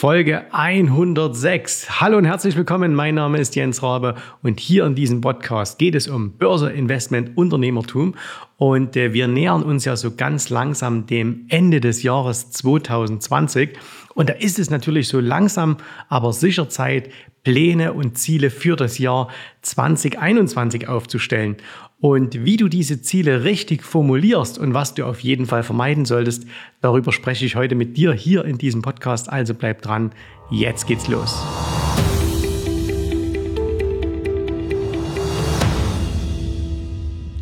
Folge 106. Hallo und herzlich willkommen. Mein Name ist Jens Rabe und hier in diesem Podcast geht es um Börse, Investment, Unternehmertum und äh, wir nähern uns ja so ganz langsam dem Ende des Jahres 2020 und da ist es natürlich so langsam, aber sicher Zeit, Pläne und Ziele für das Jahr 2021 aufzustellen. Und wie du diese Ziele richtig formulierst und was du auf jeden Fall vermeiden solltest, darüber spreche ich heute mit dir hier in diesem Podcast. Also bleib dran, jetzt geht's los.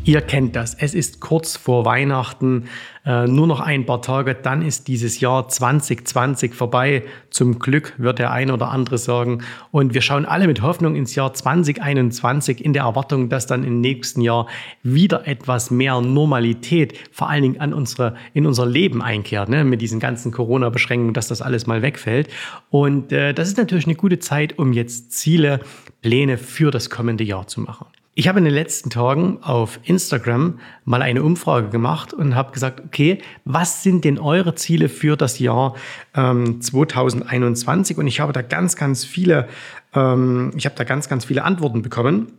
Ihr kennt das. Es ist kurz vor Weihnachten, äh, nur noch ein paar Tage, dann ist dieses Jahr 2020 vorbei. Zum Glück wird der ein oder andere sagen. Und wir schauen alle mit Hoffnung ins Jahr 2021 in der Erwartung, dass dann im nächsten Jahr wieder etwas mehr Normalität, vor allen Dingen an unsere, in unser Leben einkehrt, ne? mit diesen ganzen Corona-Beschränkungen, dass das alles mal wegfällt. Und äh, das ist natürlich eine gute Zeit, um jetzt Ziele, Pläne für das kommende Jahr zu machen. Ich habe in den letzten Tagen auf Instagram mal eine Umfrage gemacht und habe gesagt, okay, was sind denn eure Ziele für das Jahr ähm, 2021? Und ich habe da ganz, ganz viele, ähm, ich habe da ganz, ganz viele Antworten bekommen.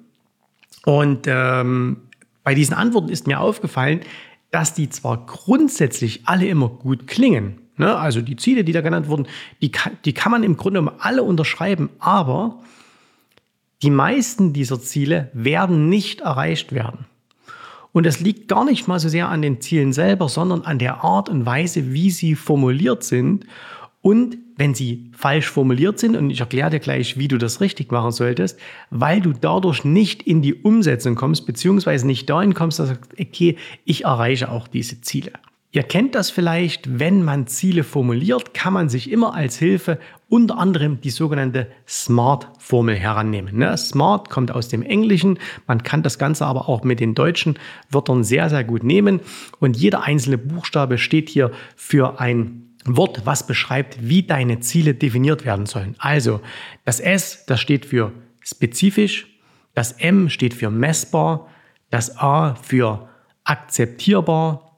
Und ähm, bei diesen Antworten ist mir aufgefallen, dass die zwar grundsätzlich alle immer gut klingen, ne? also die Ziele, die da genannt wurden, die kann, die kann man im Grunde alle unterschreiben, aber die meisten dieser Ziele werden nicht erreicht werden. Und das liegt gar nicht mal so sehr an den Zielen selber, sondern an der Art und Weise, wie sie formuliert sind. Und wenn sie falsch formuliert sind, und ich erkläre dir gleich, wie du das richtig machen solltest, weil du dadurch nicht in die Umsetzung kommst, beziehungsweise nicht dahin kommst, dass du sagst, okay, ich erreiche auch diese Ziele. Ihr kennt das vielleicht, wenn man Ziele formuliert, kann man sich immer als Hilfe unter anderem die sogenannte SMART-Formel herannehmen. Ne? SMART kommt aus dem Englischen, man kann das Ganze aber auch mit den deutschen Wörtern sehr, sehr gut nehmen und jeder einzelne Buchstabe steht hier für ein Wort, was beschreibt, wie deine Ziele definiert werden sollen. Also das S, das steht für spezifisch, das M steht für messbar, das A für akzeptierbar,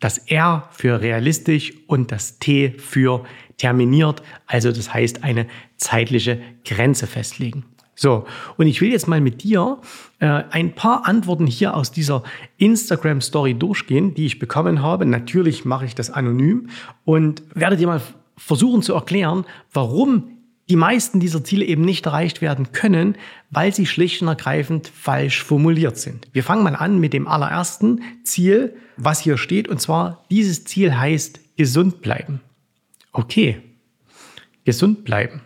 das R für realistisch und das T für terminiert, also das heißt eine zeitliche Grenze festlegen. So, und ich will jetzt mal mit dir äh, ein paar Antworten hier aus dieser Instagram-Story durchgehen, die ich bekommen habe. Natürlich mache ich das anonym und werde dir mal versuchen zu erklären, warum die meisten dieser Ziele eben nicht erreicht werden können, weil sie schlicht und ergreifend falsch formuliert sind. Wir fangen mal an mit dem allerersten Ziel, was hier steht, und zwar dieses Ziel heißt gesund bleiben. Okay, gesund bleiben.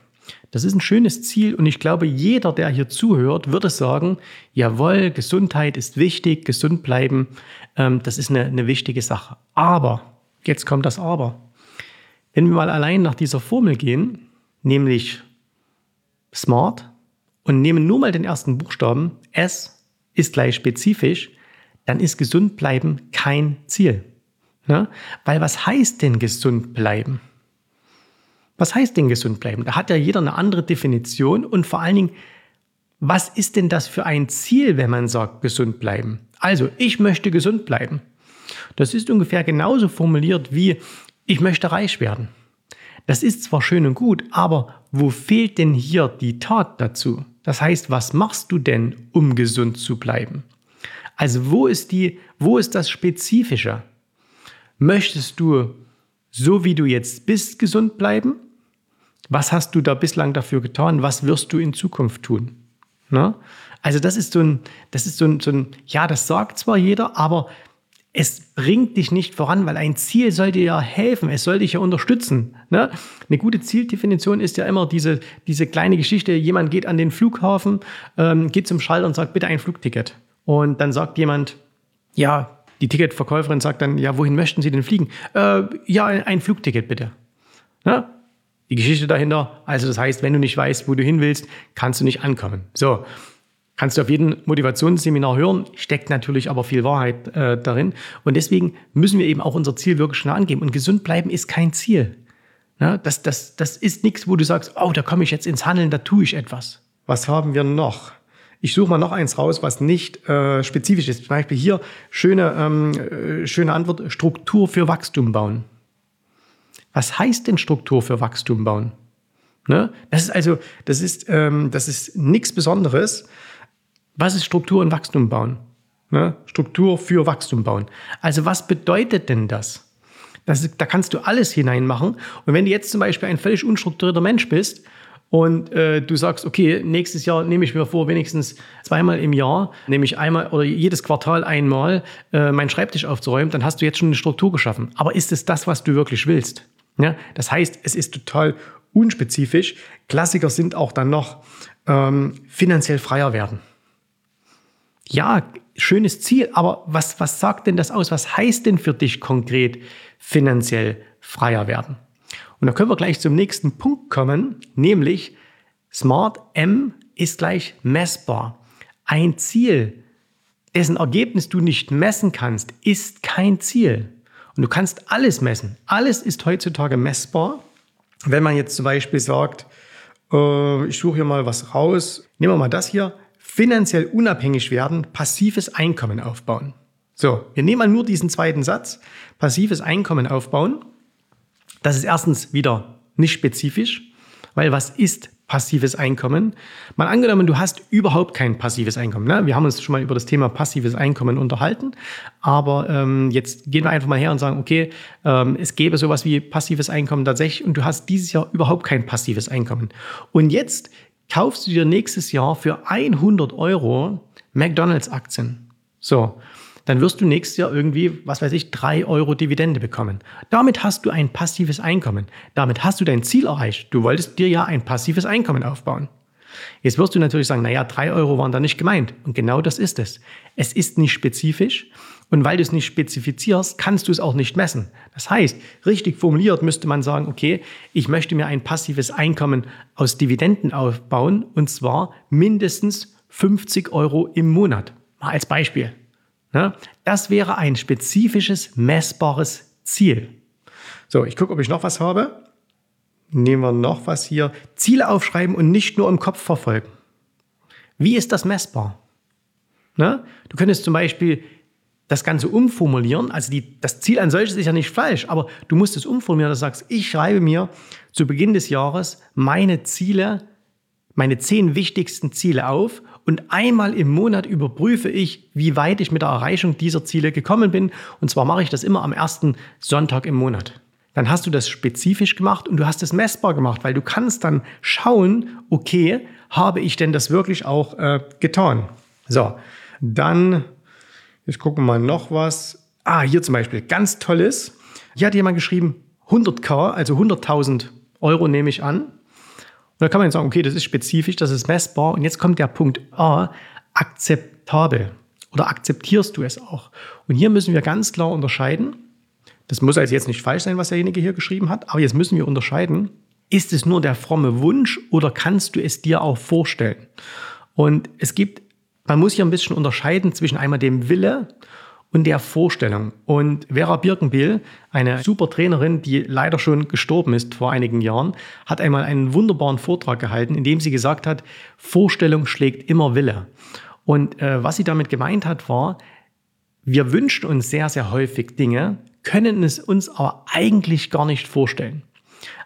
Das ist ein schönes Ziel und ich glaube, jeder, der hier zuhört, würde sagen, jawohl, Gesundheit ist wichtig, gesund bleiben, ähm, das ist eine, eine wichtige Sache. Aber, jetzt kommt das Aber. Wenn wir mal allein nach dieser Formel gehen, nämlich smart und nehmen nur mal den ersten Buchstaben, S ist gleich spezifisch, dann ist gesund bleiben kein Ziel. Ne? Weil was heißt denn gesund bleiben? Was heißt denn gesund bleiben? Da hat ja jeder eine andere Definition und vor allen Dingen, was ist denn das für ein Ziel, wenn man sagt gesund bleiben? Also, ich möchte gesund bleiben. Das ist ungefähr genauso formuliert wie ich möchte reich werden. Das ist zwar schön und gut, aber wo fehlt denn hier die Tat dazu? Das heißt, was machst du denn, um gesund zu bleiben? Also wo ist die, wo ist das Spezifische? Möchtest du, so wie du jetzt bist, gesund bleiben? Was hast du da bislang dafür getan? Was wirst du in Zukunft tun? Na? Also das ist so ein, das ist so ein, so ein, ja, das sagt zwar jeder, aber es bringt dich nicht voran, weil ein Ziel soll dir ja helfen, es soll dich ja unterstützen. Ne? Eine gute Zieldefinition ist ja immer diese, diese kleine Geschichte, jemand geht an den Flughafen, ähm, geht zum Schalter und sagt, bitte ein Flugticket. Und dann sagt jemand, ja, die Ticketverkäuferin sagt dann, ja, wohin möchten Sie denn fliegen? Äh, ja, ein Flugticket bitte. Ne? Die Geschichte dahinter, also das heißt, wenn du nicht weißt, wo du hin willst, kannst du nicht ankommen. So, Kannst du auf jedem Motivationsseminar hören, steckt natürlich aber viel Wahrheit äh, darin. Und deswegen müssen wir eben auch unser Ziel wirklich schnell angeben. Und gesund bleiben ist kein Ziel. Ja, das, das, das ist nichts, wo du sagst, oh, da komme ich jetzt ins Handeln, da tue ich etwas. Was haben wir noch? Ich suche mal noch eins raus, was nicht äh, spezifisch ist. Zum Beispiel hier schöne, ähm, äh, schöne Antwort, Struktur für Wachstum bauen. Was heißt denn Struktur für Wachstum bauen? Ne? Das ist also, das ist, ähm, das ist nichts Besonderes. Was ist Struktur und Wachstum bauen? Ne? Struktur für Wachstum bauen. Also was bedeutet denn das? das da kannst du alles hineinmachen. Und wenn du jetzt zum Beispiel ein völlig unstrukturierter Mensch bist und äh, du sagst, okay, nächstes Jahr nehme ich mir vor, wenigstens zweimal im Jahr, nehme ich einmal oder jedes Quartal einmal äh, meinen Schreibtisch aufzuräumen, dann hast du jetzt schon eine Struktur geschaffen. Aber ist es das, was du wirklich willst? Ja? Das heißt, es ist total unspezifisch. Klassiker sind auch dann noch ähm, finanziell freier werden. Ja, schönes Ziel, aber was, was sagt denn das aus? Was heißt denn für dich konkret finanziell freier werden? Und da können wir gleich zum nächsten Punkt kommen, nämlich Smart M ist gleich messbar. Ein Ziel, dessen Ergebnis du nicht messen kannst, ist kein Ziel. Und du kannst alles messen. Alles ist heutzutage messbar. Wenn man jetzt zum Beispiel sagt, äh, ich suche hier mal was raus, nehmen wir mal das hier, finanziell unabhängig werden, passives Einkommen aufbauen. So, wir nehmen mal nur diesen zweiten Satz, passives Einkommen aufbauen. Das ist erstens wieder nicht spezifisch, weil was ist passives Einkommen? Mal angenommen, du hast überhaupt kein passives Einkommen. Ne? Wir haben uns schon mal über das Thema passives Einkommen unterhalten, aber ähm, jetzt gehen wir einfach mal her und sagen, okay, ähm, es gäbe sowas wie passives Einkommen tatsächlich und du hast dieses Jahr überhaupt kein passives Einkommen. Und jetzt kaufst du dir nächstes Jahr für 100 Euro McDonalds-Aktien. So, dann wirst du nächstes Jahr irgendwie, was weiß ich, drei Euro Dividende bekommen. Damit hast du ein passives Einkommen. Damit hast du dein Ziel erreicht. Du wolltest dir ja ein passives Einkommen aufbauen. Jetzt wirst du natürlich sagen, naja, drei Euro waren da nicht gemeint. Und genau das ist es. Es ist nicht spezifisch. Und weil du es nicht spezifizierst, kannst du es auch nicht messen. Das heißt, richtig formuliert müsste man sagen, okay, ich möchte mir ein passives Einkommen aus Dividenden aufbauen. Und zwar mindestens 50 Euro im Monat. Mal als Beispiel. Ne? Das wäre ein spezifisches, messbares Ziel. So, ich gucke, ob ich noch was habe. Nehmen wir noch was hier. Ziele aufschreiben und nicht nur im Kopf verfolgen. Wie ist das messbar? Ne? Du könntest zum Beispiel das Ganze umformulieren. Also die, das Ziel an solches ist ja nicht falsch, aber du musst es umformulieren. Du sagst, ich schreibe mir zu Beginn des Jahres meine Ziele, meine zehn wichtigsten Ziele auf und einmal im Monat überprüfe ich, wie weit ich mit der Erreichung dieser Ziele gekommen bin. Und zwar mache ich das immer am ersten Sonntag im Monat. Dann hast du das spezifisch gemacht und du hast es messbar gemacht, weil du kannst dann schauen, okay, habe ich denn das wirklich auch äh, getan? So, dann, ich gucke mal noch was. Ah, hier zum Beispiel, ganz tolles. Hier hat jemand geschrieben, 100k, also 100.000 Euro nehme ich an. Und da kann man jetzt sagen, okay, das ist spezifisch, das ist messbar. Und jetzt kommt der Punkt A, akzeptabel. Oder akzeptierst du es auch? Und hier müssen wir ganz klar unterscheiden. Das muss also jetzt nicht falsch sein, was derjenige hier geschrieben hat, aber jetzt müssen wir unterscheiden. Ist es nur der fromme Wunsch oder kannst du es dir auch vorstellen? Und es gibt, man muss hier ein bisschen unterscheiden zwischen einmal dem Wille und der Vorstellung. Und Vera Birkenbiel, eine super Trainerin, die leider schon gestorben ist vor einigen Jahren, hat einmal einen wunderbaren Vortrag gehalten, in dem sie gesagt hat, Vorstellung schlägt immer Wille. Und äh, was sie damit gemeint hat, war, wir wünschen uns sehr, sehr häufig Dinge, können es uns aber eigentlich gar nicht vorstellen.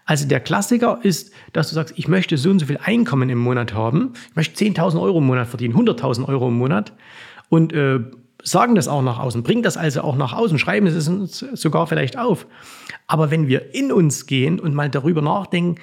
Also der Klassiker ist, dass du sagst, ich möchte so und so viel Einkommen im Monat haben, ich möchte 10.000 Euro im Monat verdienen, 100.000 Euro im Monat und äh, sagen das auch nach außen, bringen das also auch nach außen, schreiben es uns sogar vielleicht auf. Aber wenn wir in uns gehen und mal darüber nachdenken,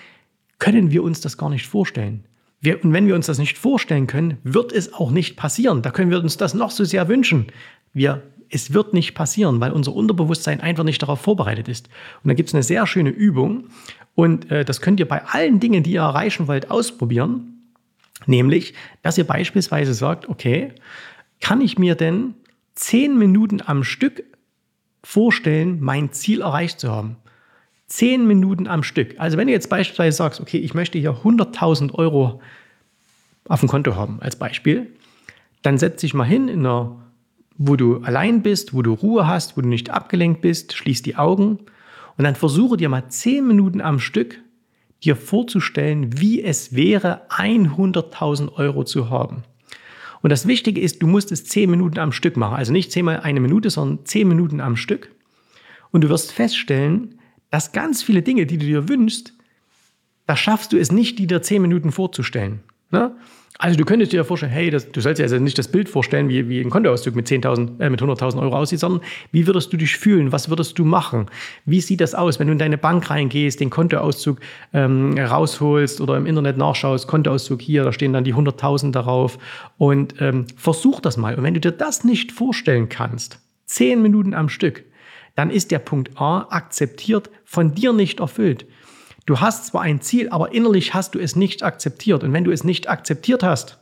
können wir uns das gar nicht vorstellen. Wir, und wenn wir uns das nicht vorstellen können, wird es auch nicht passieren. Da können wir uns das noch so sehr wünschen. Wir, es wird nicht passieren, weil unser Unterbewusstsein einfach nicht darauf vorbereitet ist. Und da gibt es eine sehr schöne Übung. Und äh, das könnt ihr bei allen Dingen, die ihr erreichen wollt, ausprobieren. Nämlich, dass ihr beispielsweise sagt, okay, kann ich mir denn zehn Minuten am Stück vorstellen, mein Ziel erreicht zu haben. Zehn Minuten am Stück. Also wenn du jetzt beispielsweise sagst, okay, ich möchte hier 100.000 Euro auf dem Konto haben, als Beispiel, dann setz dich mal hin, in einer, wo du allein bist, wo du Ruhe hast, wo du nicht abgelenkt bist, schließ die Augen und dann versuche dir mal zehn Minuten am Stück dir vorzustellen, wie es wäre, 100.000 Euro zu haben. Und das Wichtige ist, du musst es zehn Minuten am Stück machen. Also nicht zehnmal eine Minute, sondern zehn Minuten am Stück. Und du wirst feststellen, dass ganz viele Dinge, die du dir wünschst, da schaffst du es nicht, die dir zehn Minuten vorzustellen. Ne? Also du könntest dir vorstellen, hey, das, du sollst dir also nicht das Bild vorstellen, wie, wie ein Kontoauszug mit 10.000, äh, mit 100.000 Euro aussieht, sondern wie würdest du dich fühlen? Was würdest du machen? Wie sieht das aus, wenn du in deine Bank reingehst, den Kontoauszug ähm, rausholst oder im Internet nachschaust, Kontoauszug hier, da stehen dann die 100.000 darauf und ähm, versuch das mal. Und wenn du dir das nicht vorstellen kannst, zehn Minuten am Stück, dann ist der Punkt A akzeptiert, von dir nicht erfüllt. Du hast zwar ein Ziel, aber innerlich hast du es nicht akzeptiert. Und wenn du es nicht akzeptiert hast,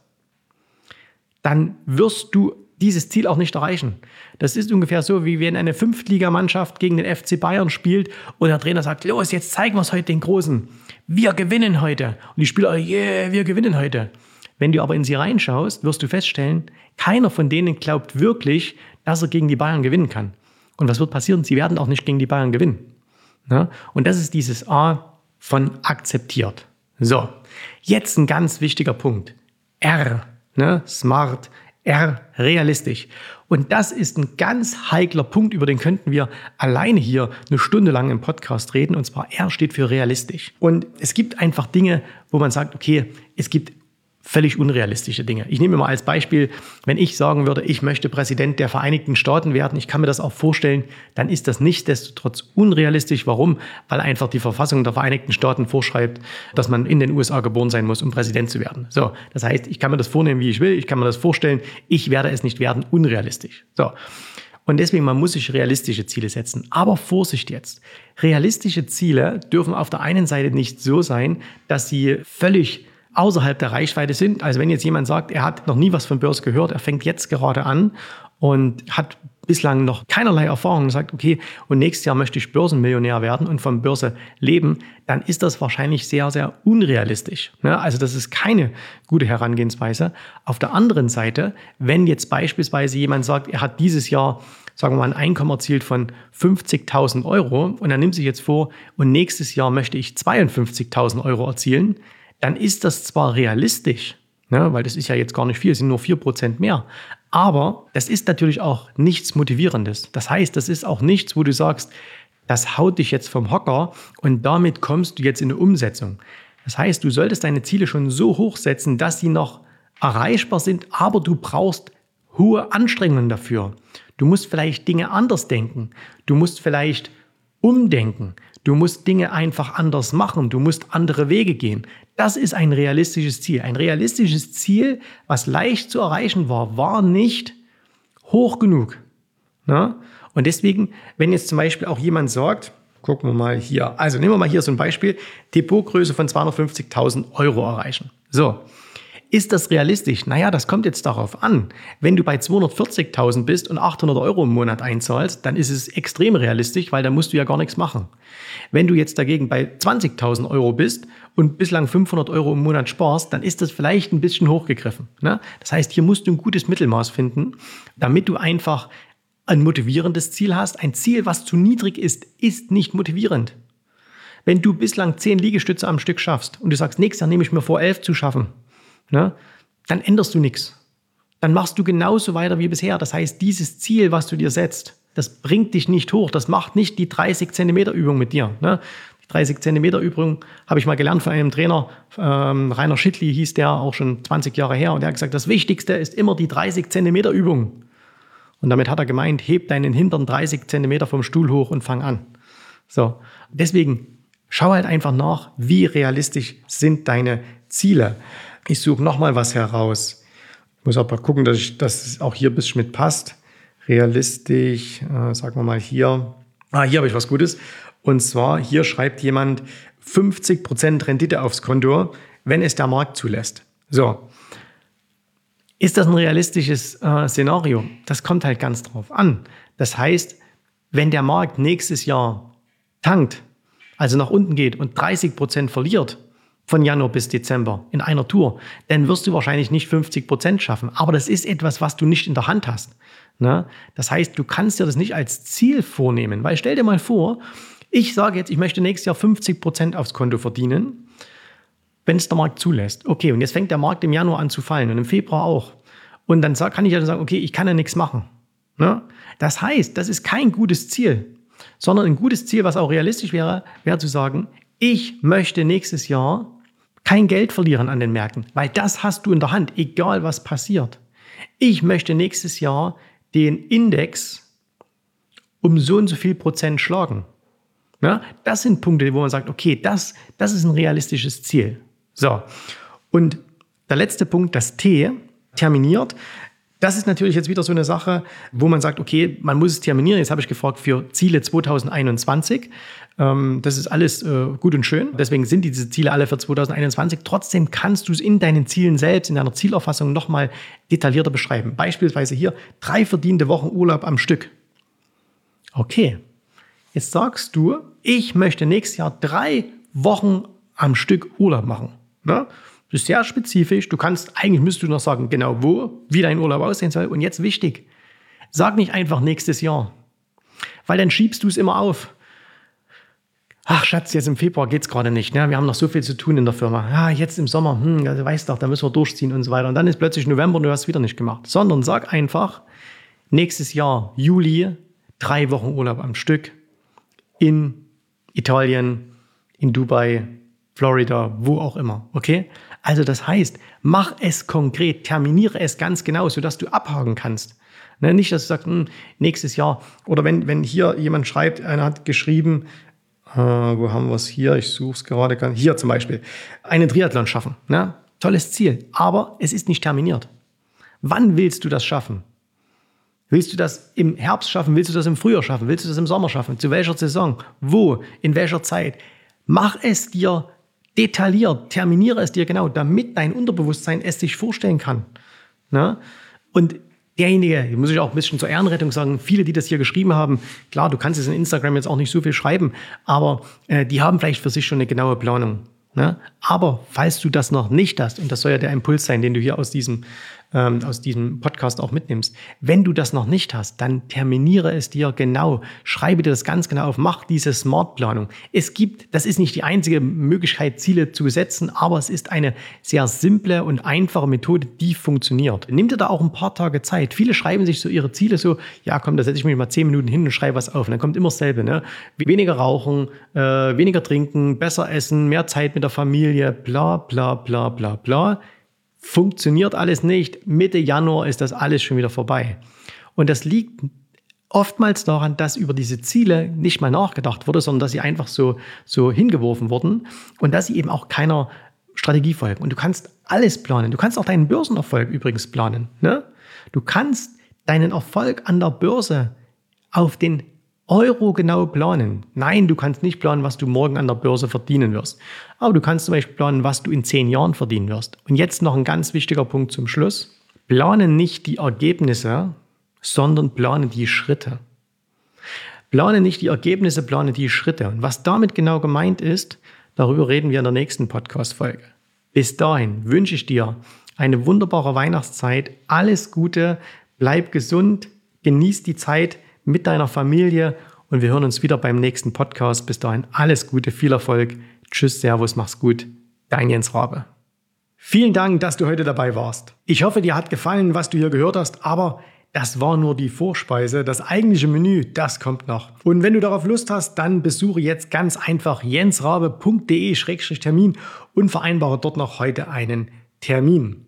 dann wirst du dieses Ziel auch nicht erreichen. Das ist ungefähr so, wie wenn eine Fünftligamannschaft gegen den FC Bayern spielt und der Trainer sagt, los, jetzt zeigen wir es heute den Großen. Wir gewinnen heute. Und die Spieler, yeah, wir gewinnen heute. Wenn du aber in sie reinschaust, wirst du feststellen, keiner von denen glaubt wirklich, dass er gegen die Bayern gewinnen kann. Und was wird passieren? Sie werden auch nicht gegen die Bayern gewinnen. Ja? Und das ist dieses A von akzeptiert. So, jetzt ein ganz wichtiger Punkt. R, ne? smart, R, realistisch. Und das ist ein ganz heikler Punkt, über den könnten wir alleine hier eine Stunde lang im Podcast reden. Und zwar R steht für realistisch. Und es gibt einfach Dinge, wo man sagt, okay, es gibt völlig unrealistische Dinge. Ich nehme mal als Beispiel, wenn ich sagen würde, ich möchte Präsident der Vereinigten Staaten werden, ich kann mir das auch vorstellen, dann ist das nichtsdestotrotz unrealistisch. Warum? Weil einfach die Verfassung der Vereinigten Staaten vorschreibt, dass man in den USA geboren sein muss, um Präsident zu werden. So, das heißt, ich kann mir das vornehmen, wie ich will, ich kann mir das vorstellen, ich werde es nicht werden, unrealistisch. So. Und deswegen, man muss sich realistische Ziele setzen. Aber Vorsicht jetzt. Realistische Ziele dürfen auf der einen Seite nicht so sein, dass sie völlig außerhalb der Reichweite sind. Also wenn jetzt jemand sagt, er hat noch nie was von Börse gehört, er fängt jetzt gerade an und hat bislang noch keinerlei Erfahrung und sagt, okay, und nächstes Jahr möchte ich Börsenmillionär werden und von Börse leben, dann ist das wahrscheinlich sehr, sehr unrealistisch. Ne? Also das ist keine gute Herangehensweise. Auf der anderen Seite, wenn jetzt beispielsweise jemand sagt, er hat dieses Jahr sagen wir mal, ein Einkommen erzielt von 50.000 Euro und er nimmt sich jetzt vor, und nächstes Jahr möchte ich 52.000 Euro erzielen, dann ist das zwar realistisch, ne, weil das ist ja jetzt gar nicht viel, es sind nur 4% mehr, aber das ist natürlich auch nichts Motivierendes. Das heißt, das ist auch nichts, wo du sagst, das haut dich jetzt vom Hocker und damit kommst du jetzt in eine Umsetzung. Das heißt, du solltest deine Ziele schon so hoch setzen, dass sie noch erreichbar sind, aber du brauchst hohe Anstrengungen dafür. Du musst vielleicht Dinge anders denken. Du musst vielleicht umdenken. Du musst Dinge einfach anders machen. Du musst andere Wege gehen. Das ist ein realistisches Ziel. Ein realistisches Ziel, was leicht zu erreichen war, war nicht hoch genug. Na? Und deswegen, wenn jetzt zum Beispiel auch jemand sagt, gucken wir mal hier, also nehmen wir mal hier so ein Beispiel, Depotgröße von 250.000 Euro erreichen. So, ist das realistisch? Naja, das kommt jetzt darauf an. Wenn du bei 240.000 bist und 800 Euro im Monat einzahlst, dann ist es extrem realistisch, weil da musst du ja gar nichts machen. Wenn du jetzt dagegen bei 20.000 Euro bist und bislang 500 Euro im Monat sparst, dann ist das vielleicht ein bisschen hochgegriffen. Ne? Das heißt, hier musst du ein gutes Mittelmaß finden, damit du einfach ein motivierendes Ziel hast. Ein Ziel, was zu niedrig ist, ist nicht motivierend. Wenn du bislang 10 Liegestütze am Stück schaffst und du sagst, nächstes Jahr nehme ich mir vor, 11 zu schaffen, ne, dann änderst du nichts. Dann machst du genauso weiter wie bisher. Das heißt, dieses Ziel, was du dir setzt, das bringt dich nicht hoch. Das macht nicht die 30 Zentimeter Übung mit dir. Ne? Die 30 Zentimeter Übung habe ich mal gelernt von einem Trainer, ähm, Rainer Schittli hieß der, auch schon 20 Jahre her. Und er hat gesagt, das Wichtigste ist immer die 30 Zentimeter Übung. Und damit hat er gemeint, heb deinen Hintern 30 Zentimeter vom Stuhl hoch und fang an. So, deswegen schau halt einfach nach, wie realistisch sind deine Ziele. Ich suche nochmal was heraus. Ich muss aber gucken, dass, ich, dass es auch hier bis mit passt. Realistisch, äh, sagen wir mal hier. Ah, hier habe ich was Gutes. Und zwar, hier schreibt jemand 50% Rendite aufs Konto, wenn es der Markt zulässt. So. Ist das ein realistisches äh, Szenario? Das kommt halt ganz drauf an. Das heißt, wenn der Markt nächstes Jahr tankt, also nach unten geht und 30% verliert, von Januar bis Dezember in einer Tour, dann wirst du wahrscheinlich nicht 50 Prozent schaffen. Aber das ist etwas, was du nicht in der Hand hast. Ne? Das heißt, du kannst dir das nicht als Ziel vornehmen, weil stell dir mal vor, ich sage jetzt, ich möchte nächstes Jahr 50 Prozent aufs Konto verdienen, wenn es der Markt zulässt. Okay, und jetzt fängt der Markt im Januar an zu fallen und im Februar auch. Und dann kann ich ja sagen, okay, ich kann ja nichts machen. Ne? Das heißt, das ist kein gutes Ziel, sondern ein gutes Ziel, was auch realistisch wäre, wäre zu sagen, ich möchte nächstes Jahr kein Geld verlieren an den Märkten, weil das hast du in der Hand, egal was passiert. Ich möchte nächstes Jahr den Index um so und so viel Prozent schlagen. Ja, das sind Punkte, wo man sagt, okay, das, das ist ein realistisches Ziel. So. Und der letzte Punkt, das T, terminiert. Das ist natürlich jetzt wieder so eine Sache, wo man sagt, okay, man muss es terminieren. Jetzt habe ich gefragt für Ziele 2021. Ähm, das ist alles äh, gut und schön. Deswegen sind diese Ziele alle für 2021. Trotzdem kannst du es in deinen Zielen selbst, in deiner Zielerfassung nochmal detaillierter beschreiben. Beispielsweise hier drei verdiente Wochen Urlaub am Stück. Okay, jetzt sagst du, ich möchte nächstes Jahr drei Wochen am Stück Urlaub machen. Ne? Das ist sehr spezifisch. Du kannst, eigentlich müsstest du noch sagen, genau wo, wie dein Urlaub aussehen soll. Und jetzt wichtig, sag nicht einfach nächstes Jahr. Weil dann schiebst du es immer auf. Ach Schatz, jetzt im Februar geht es gerade nicht. Ne? Wir haben noch so viel zu tun in der Firma. Ja, jetzt im Sommer, hm, also weißt doch, da müssen wir durchziehen und so weiter. Und dann ist plötzlich November und du hast es wieder nicht gemacht. Sondern sag einfach, nächstes Jahr, Juli, drei Wochen Urlaub am Stück in Italien, in Dubai, Florida, wo auch immer. Okay? Also das heißt, mach es konkret, terminiere es ganz genau, sodass du abhaken kannst. Ne, nicht, dass du sagst, hm, nächstes Jahr. Oder wenn, wenn hier jemand schreibt, einer hat geschrieben, äh, wo haben wir es hier? Ich suche es gerade. Hier zum Beispiel. Einen Triathlon schaffen. Ne? Tolles Ziel. Aber es ist nicht terminiert. Wann willst du das schaffen? Willst du das im Herbst schaffen? Willst du das im Frühjahr schaffen? Willst du das im Sommer schaffen? Zu welcher Saison? Wo? In welcher Zeit? Mach es dir detailliert, terminiere es dir genau, damit dein Unterbewusstsein es sich vorstellen kann. Na? Und derjenige, muss ich auch ein bisschen zur Ehrenrettung sagen, viele, die das hier geschrieben haben, klar, du kannst es in Instagram jetzt auch nicht so viel schreiben, aber äh, die haben vielleicht für sich schon eine genaue Planung. Ne? Aber falls du das noch nicht hast, und das soll ja der Impuls sein, den du hier aus diesem ähm, aus diesem Podcast auch mitnimmst. Wenn du das noch nicht hast, dann terminiere es dir genau, schreibe dir das ganz genau auf, mach diese Smart-Planung. Es gibt, das ist nicht die einzige Möglichkeit, Ziele zu setzen, aber es ist eine sehr simple und einfache Methode, die funktioniert. Nimm dir da auch ein paar Tage Zeit. Viele schreiben sich so ihre Ziele so, ja komm, da setze ich mich mal zehn Minuten hin und schreibe was auf. Und dann kommt immer dasselbe, ne? Weniger rauchen, äh, weniger trinken, besser essen, mehr Zeit mit der Familie, bla bla bla bla bla funktioniert alles nicht. Mitte Januar ist das alles schon wieder vorbei. Und das liegt oftmals daran, dass über diese Ziele nicht mal nachgedacht wurde, sondern dass sie einfach so, so hingeworfen wurden und dass sie eben auch keiner Strategie folgen. Und du kannst alles planen. Du kannst auch deinen Börsenerfolg übrigens planen. Ne? Du kannst deinen Erfolg an der Börse auf den Euro genau planen. Nein, du kannst nicht planen, was du morgen an der Börse verdienen wirst. Aber du kannst zum Beispiel planen, was du in zehn Jahren verdienen wirst. Und jetzt noch ein ganz wichtiger Punkt zum Schluss. Plane nicht die Ergebnisse, sondern plane die Schritte. Plane nicht die Ergebnisse, plane die Schritte. Und was damit genau gemeint ist, darüber reden wir in der nächsten Podcast-Folge. Bis dahin wünsche ich dir eine wunderbare Weihnachtszeit, alles Gute, bleib gesund, genieß die Zeit, mit deiner Familie und wir hören uns wieder beim nächsten Podcast. Bis dahin alles Gute, viel Erfolg. Tschüss, Servus, mach's gut. Dein Jens Rabe. Vielen Dank, dass du heute dabei warst. Ich hoffe, dir hat gefallen, was du hier gehört hast, aber das war nur die Vorspeise. Das eigentliche Menü, das kommt noch. Und wenn du darauf Lust hast, dann besuche jetzt ganz einfach jensrabe.de-termin und vereinbare dort noch heute einen Termin.